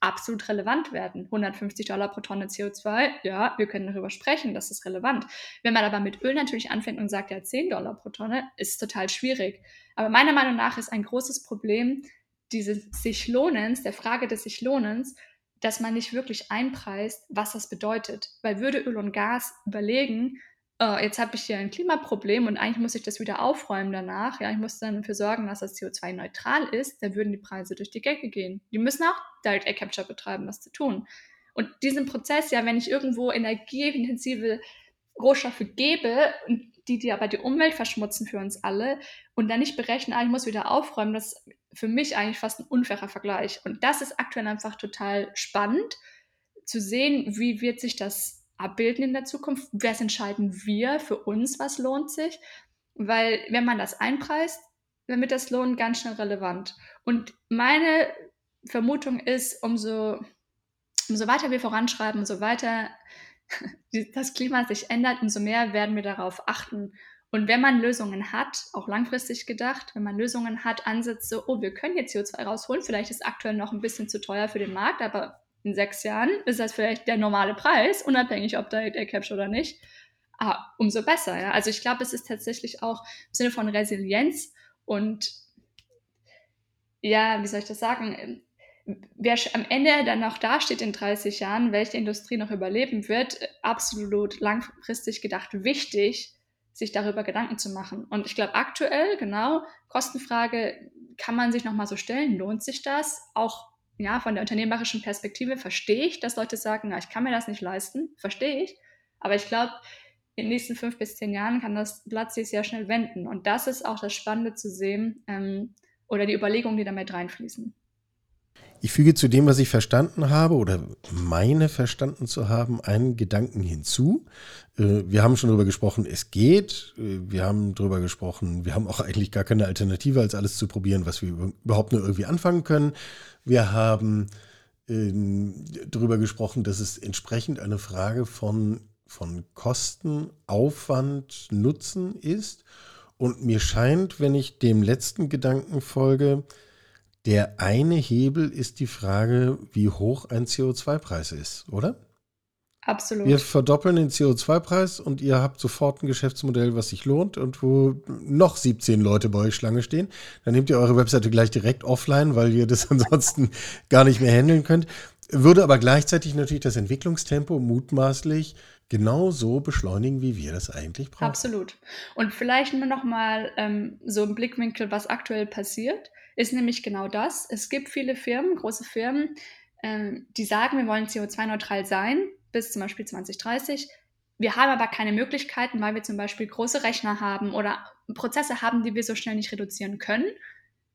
absolut relevant werden. 150 Dollar pro Tonne CO2, ja, wir können darüber sprechen, das ist relevant. Wenn man aber mit Öl natürlich anfängt und sagt, ja, 10 Dollar pro Tonne, ist total schwierig. Aber meiner Meinung nach ist ein großes Problem dieses sich Lohnens, der Frage des sich Lohnens, dass man nicht wirklich einpreist, was das bedeutet. Weil würde Öl und Gas überlegen, oh, jetzt habe ich hier ein Klimaproblem und eigentlich muss ich das wieder aufräumen danach. Ja, ich muss dann dafür sorgen, dass das CO2-neutral ist. Dann würden die Preise durch die Decke gehen. Die müssen auch Direct Air Capture betreiben, das zu tun. Und diesen Prozess, ja, wenn ich irgendwo energieintensive Rohstoffe gebe, die, die aber die Umwelt verschmutzen für uns alle und dann nicht berechnen, ah, ich muss wieder aufräumen, das ist für mich eigentlich fast ein unfairer Vergleich. Und das ist aktuell einfach total spannend zu sehen, wie wird sich das abbilden in der Zukunft? Was entscheiden wir für uns, was lohnt sich? Weil wenn man das einpreist, dann wird das Lohn ganz schnell relevant. Und meine Vermutung ist, umso, umso weiter wir voranschreiben, umso weiter das Klima sich ändert, umso mehr werden wir darauf achten. Und wenn man Lösungen hat, auch langfristig gedacht, wenn man Lösungen hat, Ansätze, oh, wir können jetzt CO2 rausholen, vielleicht ist aktuell noch ein bisschen zu teuer für den Markt, aber in sechs Jahren ist das vielleicht der normale Preis, unabhängig ob da Air Capture oder nicht. Ah, umso besser. Ja? Also ich glaube, es ist tatsächlich auch im Sinne von Resilienz und ja, wie soll ich das sagen? Wer am Ende dann noch dasteht in 30 Jahren, welche Industrie noch überleben wird, absolut langfristig gedacht wichtig, sich darüber Gedanken zu machen. Und ich glaube, aktuell, genau, Kostenfrage kann man sich nochmal so stellen, lohnt sich das? Auch ja, von der unternehmerischen Perspektive verstehe ich, dass Leute sagen, na, ich kann mir das nicht leisten, verstehe ich. Aber ich glaube, in den nächsten fünf bis zehn Jahren kann das Blatt sich sehr schnell wenden. Und das ist auch das Spannende zu sehen ähm, oder die Überlegungen, die damit reinfließen. Ich füge zu dem, was ich verstanden habe oder meine verstanden zu haben, einen Gedanken hinzu. Äh, wir haben schon darüber gesprochen, es geht. Äh, wir haben darüber gesprochen, wir haben auch eigentlich gar keine Alternative, als alles zu probieren, was wir überhaupt nur irgendwie anfangen können. Wir haben ähm, darüber gesprochen, dass es entsprechend eine Frage von, von Kosten, Aufwand, Nutzen ist. Und mir scheint, wenn ich dem letzten Gedanken folge, der eine Hebel ist die Frage, wie hoch ein CO2-Preis ist, oder? Absolut. Wir verdoppeln den CO2-Preis und ihr habt sofort ein Geschäftsmodell, was sich lohnt und wo noch 17 Leute bei euch Schlange stehen. Dann nehmt ihr eure Webseite gleich direkt offline, weil ihr das ansonsten gar nicht mehr handeln könnt. Würde aber gleichzeitig natürlich das Entwicklungstempo mutmaßlich genauso beschleunigen, wie wir das eigentlich brauchen. Absolut. Und vielleicht nur noch mal ähm, so im Blickwinkel, was aktuell passiert, ist nämlich genau das. Es gibt viele Firmen, große Firmen, ähm, die sagen, wir wollen CO2-neutral sein bis zum Beispiel 2030. Wir haben aber keine Möglichkeiten, weil wir zum Beispiel große Rechner haben oder Prozesse haben, die wir so schnell nicht reduzieren können.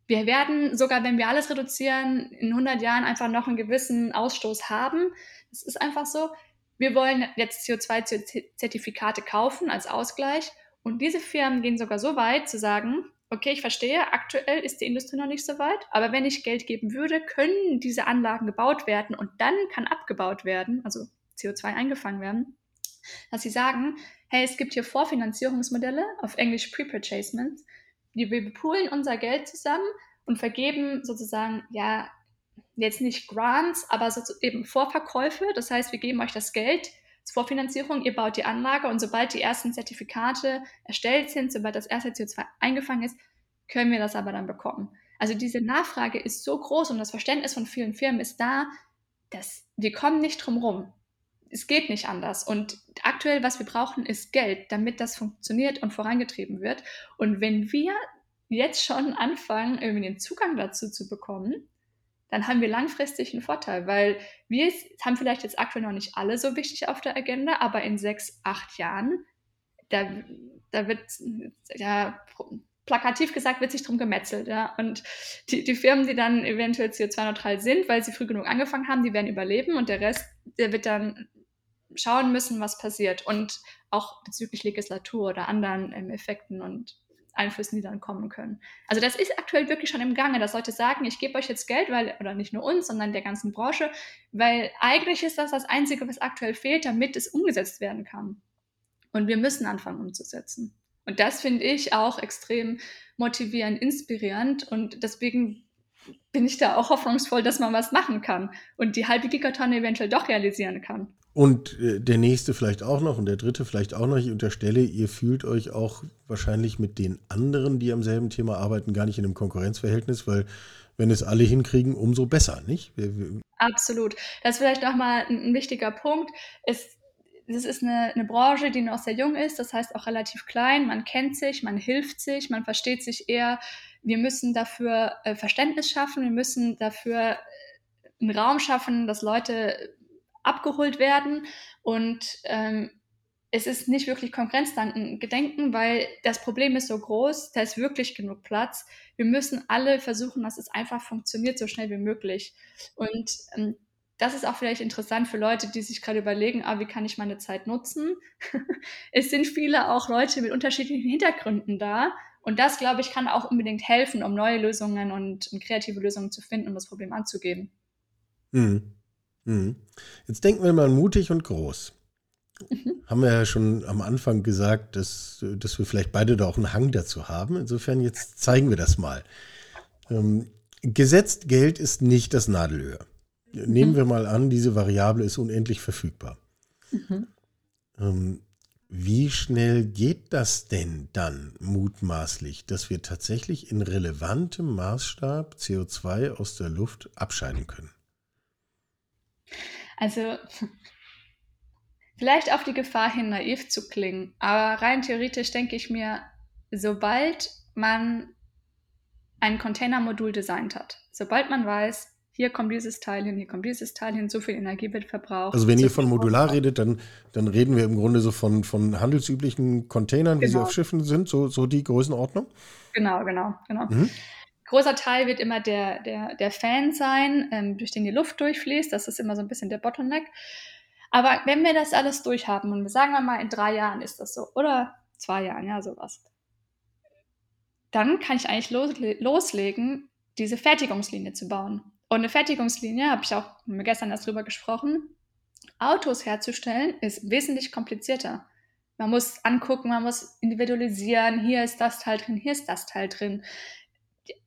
Wir werden, sogar wenn wir alles reduzieren, in 100 Jahren einfach noch einen gewissen Ausstoß haben. Es ist einfach so. Wir wollen jetzt CO2-Zertifikate kaufen als Ausgleich. Und diese Firmen gehen sogar so weit zu sagen, okay, ich verstehe, aktuell ist die Industrie noch nicht so weit, aber wenn ich Geld geben würde, können diese Anlagen gebaut werden und dann kann abgebaut werden, also CO2 eingefangen werden, dass sie sagen, hey, es gibt hier Vorfinanzierungsmodelle, auf Englisch Pre-Purchasement, wir poolen unser Geld zusammen und vergeben sozusagen, ja, jetzt nicht Grants, aber so eben Vorverkäufe. Das heißt, wir geben euch das Geld Vorfinanzierung, ihr baut die Anlage und sobald die ersten Zertifikate erstellt sind, sobald das erste CO2 eingefangen ist, können wir das aber dann bekommen. Also diese Nachfrage ist so groß und das Verständnis von vielen Firmen ist da, dass wir kommen nicht drum rum es geht nicht anders. Und aktuell, was wir brauchen, ist Geld, damit das funktioniert und vorangetrieben wird. Und wenn wir jetzt schon anfangen, irgendwie den Zugang dazu zu bekommen, dann haben wir langfristig einen Vorteil, weil wir haben vielleicht jetzt aktuell noch nicht alle so wichtig auf der Agenda, aber in sechs, acht Jahren, da, da wird, ja, plakativ gesagt, wird sich drum gemetzelt. Ja? Und die, die Firmen, die dann eventuell CO2-neutral sind, weil sie früh genug angefangen haben, die werden überleben und der Rest, der wird dann schauen müssen, was passiert. Und auch bezüglich Legislatur oder anderen ähm, Effekten und Einflüssen, die dann kommen können. Also das ist aktuell wirklich schon im Gange, dass Leute sagen, ich gebe euch jetzt Geld, weil, oder nicht nur uns, sondern der ganzen Branche, weil eigentlich ist das das Einzige, was aktuell fehlt, damit es umgesetzt werden kann. Und wir müssen anfangen umzusetzen. Und das finde ich auch extrem motivierend, inspirierend und deswegen bin ich da auch hoffnungsvoll, dass man was machen kann und die halbe Gigatonne eventuell doch realisieren kann. Und äh, der nächste vielleicht auch noch und der dritte vielleicht auch noch. Ich unterstelle, ihr fühlt euch auch wahrscheinlich mit den anderen, die am selben Thema arbeiten, gar nicht in einem Konkurrenzverhältnis, weil wenn es alle hinkriegen, umso besser, nicht? Absolut. Das ist vielleicht nochmal ein, ein wichtiger Punkt. Es, das ist eine, eine Branche, die noch sehr jung ist, das heißt auch relativ klein. Man kennt sich, man hilft sich, man versteht sich eher. Wir müssen dafür äh, Verständnis schaffen, wir müssen dafür einen Raum schaffen, dass Leute abgeholt werden und ähm, es ist nicht wirklich Konkurrenzgedenken, weil das Problem ist so groß, da ist wirklich genug Platz. Wir müssen alle versuchen, dass es einfach funktioniert, so schnell wie möglich. Und ähm, das ist auch vielleicht interessant für Leute, die sich gerade überlegen, ah, wie kann ich meine Zeit nutzen? es sind viele auch Leute mit unterschiedlichen Hintergründen da. Und das, glaube ich, kann auch unbedingt helfen, um neue Lösungen und, und kreative Lösungen zu finden, um das Problem anzugehen. Mhm. Mhm. Jetzt denken wir mal mutig und groß. Mhm. Haben wir ja schon am Anfang gesagt, dass, dass wir vielleicht beide da auch einen Hang dazu haben. Insofern jetzt zeigen wir das mal. Ähm, gesetzt Geld ist nicht das Nadelöhr. Mhm. Nehmen wir mal an, diese Variable ist unendlich verfügbar. Mhm. Ähm, wie schnell geht das denn dann mutmaßlich, dass wir tatsächlich in relevantem Maßstab CO2 aus der Luft abscheiden können? Also vielleicht auf die Gefahr hin, naiv zu klingen, aber rein theoretisch denke ich mir, sobald man ein Containermodul designt hat, sobald man weiß, hier kommt dieses Teil hin, hier kommt dieses Teil hin, so viel Energie wird verbraucht. Also wenn so ihr von modular redet, dann, dann reden wir im Grunde so von, von handelsüblichen Containern, wie genau. sie auf Schiffen sind, so, so die Größenordnung? Genau, genau, genau. Mhm großer Teil wird immer der, der, der Fan sein, ähm, durch den die Luft durchfließt. Das ist immer so ein bisschen der Bottleneck. Aber wenn wir das alles durchhaben und sagen wir mal, in drei Jahren ist das so, oder zwei Jahren, ja, sowas, dann kann ich eigentlich los, loslegen, diese Fertigungslinie zu bauen. Und eine Fertigungslinie, habe ich auch gestern erst drüber gesprochen, Autos herzustellen, ist wesentlich komplizierter. Man muss angucken, man muss individualisieren, hier ist das Teil drin, hier ist das Teil drin.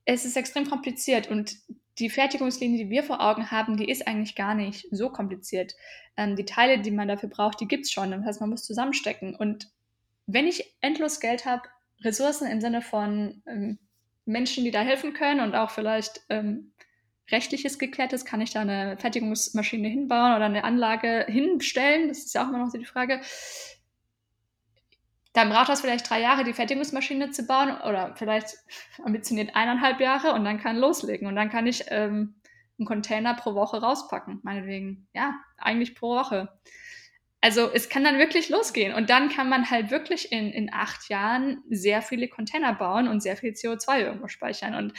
Es ist extrem kompliziert und die Fertigungslinie, die wir vor Augen haben, die ist eigentlich gar nicht so kompliziert. Ähm, die Teile, die man dafür braucht, die gibt es schon. Das heißt, man muss zusammenstecken. Und wenn ich endlos Geld habe, Ressourcen im Sinne von ähm, Menschen, die da helfen können und auch vielleicht ähm, rechtliches geklärtes, kann ich da eine Fertigungsmaschine hinbauen oder eine Anlage hinstellen? Das ist ja auch immer noch so die Frage. Dann braucht das vielleicht drei Jahre, die Fertigungsmaschine zu bauen oder vielleicht ambitioniert eineinhalb Jahre und dann kann loslegen und dann kann ich ähm, einen Container pro Woche rauspacken, meinetwegen. Ja, eigentlich pro Woche. Also es kann dann wirklich losgehen und dann kann man halt wirklich in, in acht Jahren sehr viele Container bauen und sehr viel CO2 irgendwo speichern. Und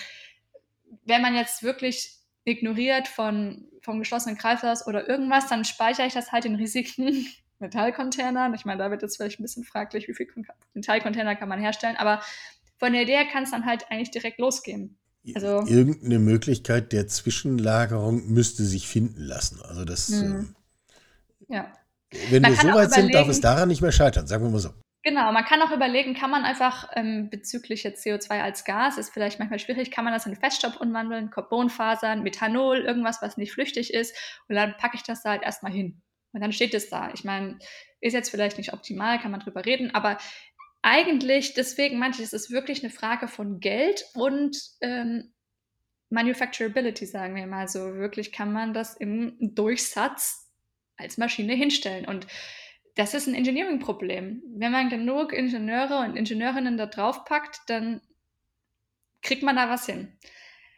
wenn man jetzt wirklich ignoriert von, vom geschlossenen Kreislauf oder irgendwas, dann speichere ich das halt in riesigen Metallcontainern. Ich meine, da wird jetzt vielleicht ein bisschen fraglich, wie viel Metallcontainer kann man herstellen, aber von der Idee kann es dann halt eigentlich direkt losgehen. Also, Irgendeine Möglichkeit der Zwischenlagerung müsste sich finden lassen. Also das. Hm. Äh, ja. Wenn man wir so weit sind, darf es daran nicht mehr scheitern, sagen wir mal so. Genau, man kann auch überlegen, kann man einfach ähm, bezüglich jetzt CO2 als Gas, ist vielleicht manchmal schwierig, kann man das in Feststoff umwandeln, Carbonfasern, Methanol, irgendwas, was nicht flüchtig ist und dann packe ich das da halt erstmal hin. Und dann steht es da. Ich meine, ist jetzt vielleicht nicht optimal, kann man drüber reden, aber eigentlich, deswegen ich, es ist wirklich eine Frage von Geld und ähm, Manufacturability, sagen wir mal so. Wirklich kann man das im Durchsatz als Maschine hinstellen. Und das ist ein Engineering-Problem. Wenn man genug Ingenieure und Ingenieurinnen da drauf packt, dann kriegt man da was hin.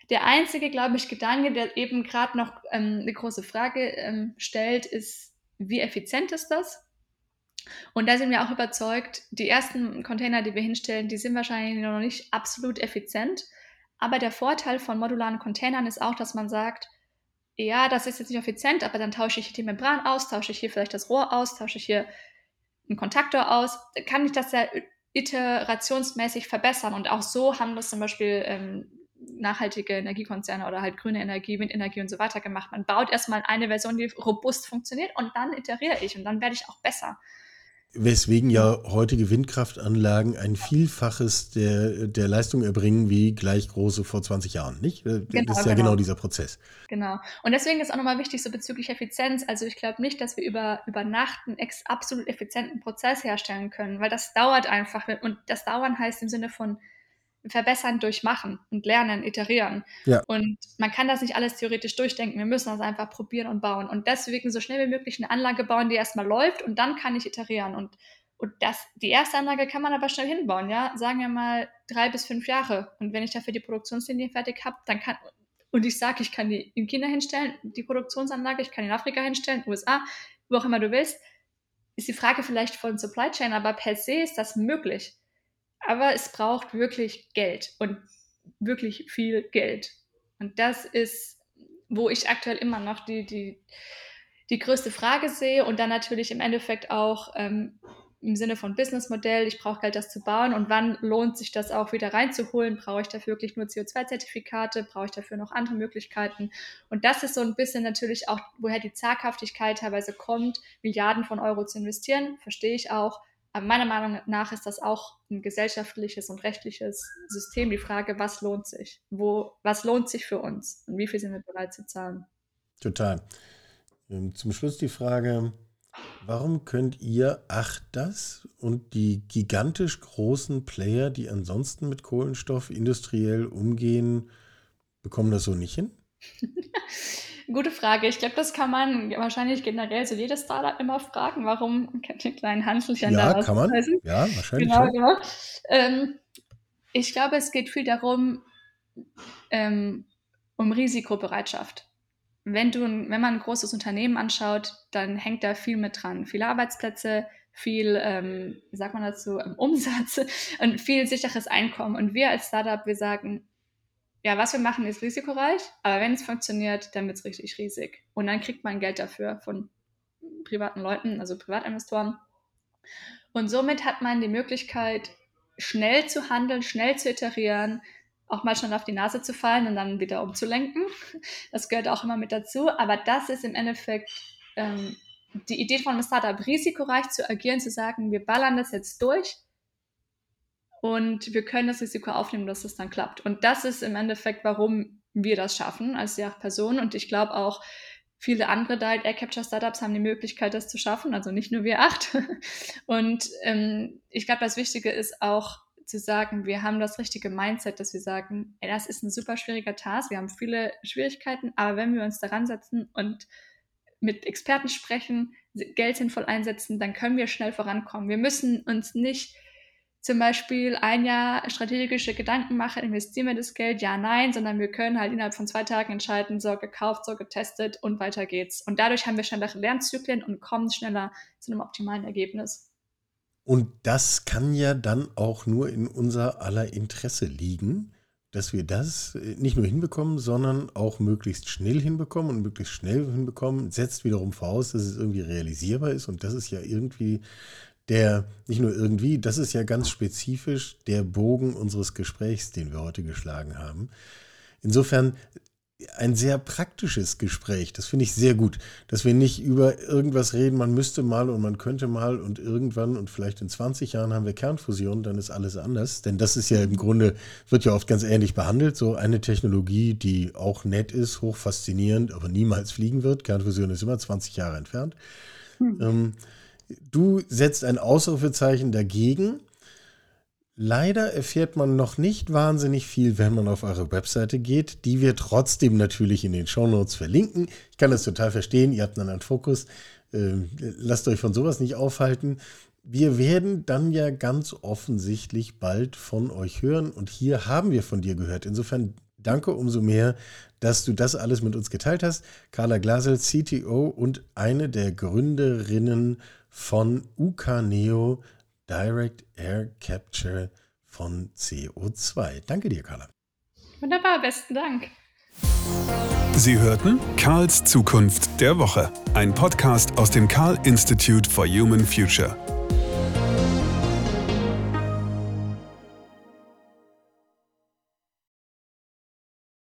Der einzige, glaube ich, Gedanke, der eben gerade noch ähm, eine große Frage ähm, stellt, ist, wie effizient ist das? Und da sind wir auch überzeugt, die ersten Container, die wir hinstellen, die sind wahrscheinlich noch nicht absolut effizient. Aber der Vorteil von modularen Containern ist auch, dass man sagt, ja, das ist jetzt nicht effizient, aber dann tausche ich die Membran aus, tausche ich hier vielleicht das Rohr aus, tausche ich hier einen Kontaktor aus, kann ich das ja iterationsmäßig verbessern. Und auch so haben das zum Beispiel ähm, nachhaltige Energiekonzerne oder halt grüne Energie, Windenergie und so weiter gemacht. Man baut erstmal eine Version, die robust funktioniert und dann iteriere ich und dann werde ich auch besser. Weswegen ja heutige Windkraftanlagen ein Vielfaches der, der Leistung erbringen wie gleich große vor 20 Jahren, nicht? Äh, genau, das ist ja genau. genau dieser Prozess. Genau. Und deswegen ist auch nochmal wichtig, so bezüglich Effizienz. Also ich glaube nicht, dass wir über, über Nacht einen absolut effizienten Prozess herstellen können, weil das dauert einfach. Und das Dauern heißt im Sinne von verbessern durch Machen und Lernen, Iterieren. Ja. Und man kann das nicht alles theoretisch durchdenken. Wir müssen das einfach probieren und bauen. Und deswegen so schnell wie möglich eine Anlage bauen, die erstmal läuft und dann kann ich iterieren. Und, und das, die erste Anlage kann man aber schnell hinbauen, ja. Sagen wir mal drei bis fünf Jahre. Und wenn ich dafür die Produktionslinie fertig habe, dann kann, und ich sage, ich kann die in China hinstellen, die Produktionsanlage, ich kann in Afrika hinstellen, USA, wo auch immer du willst, ist die Frage vielleicht von Supply Chain, aber per se ist das möglich. Aber es braucht wirklich Geld und wirklich viel Geld. Und das ist, wo ich aktuell immer noch die, die, die größte Frage sehe und dann natürlich im Endeffekt auch ähm, im Sinne von Businessmodell, ich brauche Geld, das zu bauen und wann lohnt sich das auch wieder reinzuholen? Brauche ich dafür wirklich nur CO2-Zertifikate? Brauche ich dafür noch andere Möglichkeiten? Und das ist so ein bisschen natürlich auch, woher die Zaghaftigkeit teilweise kommt, Milliarden von Euro zu investieren, verstehe ich auch. Aber meiner Meinung nach ist das auch ein gesellschaftliches und rechtliches System. Die Frage, was lohnt sich? Wo, was lohnt sich für uns? Und wie viel sind wir bereit zu zahlen? Total. Ähm, zum Schluss die Frage, warum könnt ihr ach das und die gigantisch großen Player, die ansonsten mit Kohlenstoff industriell umgehen, bekommen das so nicht hin? Gute Frage. Ich glaube, das kann man wahrscheinlich generell so jedes Startup immer fragen, warum die kleinen Hanselchen ja, da kann man. Ja, wahrscheinlich. Genau, genau. Ähm, ich glaube, es geht viel darum, ähm, um Risikobereitschaft. Wenn, du, wenn man ein großes Unternehmen anschaut, dann hängt da viel mit dran. Viele Arbeitsplätze, viel, ähm, wie sagt man dazu, Umsatz und viel sicheres Einkommen. Und wir als Startup, wir sagen, ja, was wir machen, ist risikoreich, aber wenn es funktioniert, dann wird es richtig riesig. Und dann kriegt man Geld dafür von privaten Leuten, also Privatinvestoren. Und somit hat man die Möglichkeit, schnell zu handeln, schnell zu iterieren, auch mal schnell auf die Nase zu fallen und dann wieder umzulenken. Das gehört auch immer mit dazu. Aber das ist im Endeffekt ähm, die Idee von einem Startup, risikoreich zu agieren, zu sagen, wir ballern das jetzt durch und wir können das Risiko aufnehmen, dass das dann klappt. Und das ist im Endeffekt, warum wir das schaffen als die acht Personen. Und ich glaube auch, viele andere Direct Air Capture Startups haben die Möglichkeit, das zu schaffen, also nicht nur wir acht. Und ähm, ich glaube, das Wichtige ist auch zu sagen, wir haben das richtige Mindset, dass wir sagen, ey, das ist ein super schwieriger Task, wir haben viele Schwierigkeiten, aber wenn wir uns daran setzen und mit Experten sprechen, Geld sinnvoll einsetzen, dann können wir schnell vorankommen. Wir müssen uns nicht zum Beispiel ein Jahr strategische Gedanken machen, investieren wir das Geld, ja, nein, sondern wir können halt innerhalb von zwei Tagen entscheiden, so gekauft, so getestet und weiter geht's. Und dadurch haben wir schnellere Lernzyklen und kommen schneller zu einem optimalen Ergebnis. Und das kann ja dann auch nur in unser aller Interesse liegen, dass wir das äh, nicht nur hinbekommen, sondern auch möglichst schnell hinbekommen und möglichst schnell hinbekommen, setzt wiederum voraus, dass es irgendwie realisierbar ist. Und das ist ja irgendwie der, nicht nur irgendwie, das ist ja ganz spezifisch der Bogen unseres Gesprächs, den wir heute geschlagen haben. Insofern ein sehr praktisches Gespräch. Das finde ich sehr gut, dass wir nicht über irgendwas reden, man müsste mal und man könnte mal und irgendwann und vielleicht in 20 Jahren haben wir Kernfusion, dann ist alles anders. Denn das ist ja im Grunde, wird ja oft ganz ähnlich behandelt. So eine Technologie, die auch nett ist, hoch faszinierend, aber niemals fliegen wird. Kernfusion ist immer 20 Jahre entfernt. Hm. Ähm, Du setzt ein Ausrufezeichen dagegen. Leider erfährt man noch nicht wahnsinnig viel, wenn man auf eure Webseite geht, die wir trotzdem natürlich in den Shownotes verlinken. Ich kann das total verstehen, ihr habt einen anderen Fokus. Ähm, lasst euch von sowas nicht aufhalten. Wir werden dann ja ganz offensichtlich bald von euch hören und hier haben wir von dir gehört. Insofern danke umso mehr, dass du das alles mit uns geteilt hast. Carla Glasel, CTO und eine der Gründerinnen von Ucaneo Direct Air Capture von CO2. Danke dir, Carla. Wunderbar, besten Dank. Sie hörten Karls Zukunft der Woche, ein Podcast aus dem Karl Institute for Human Future.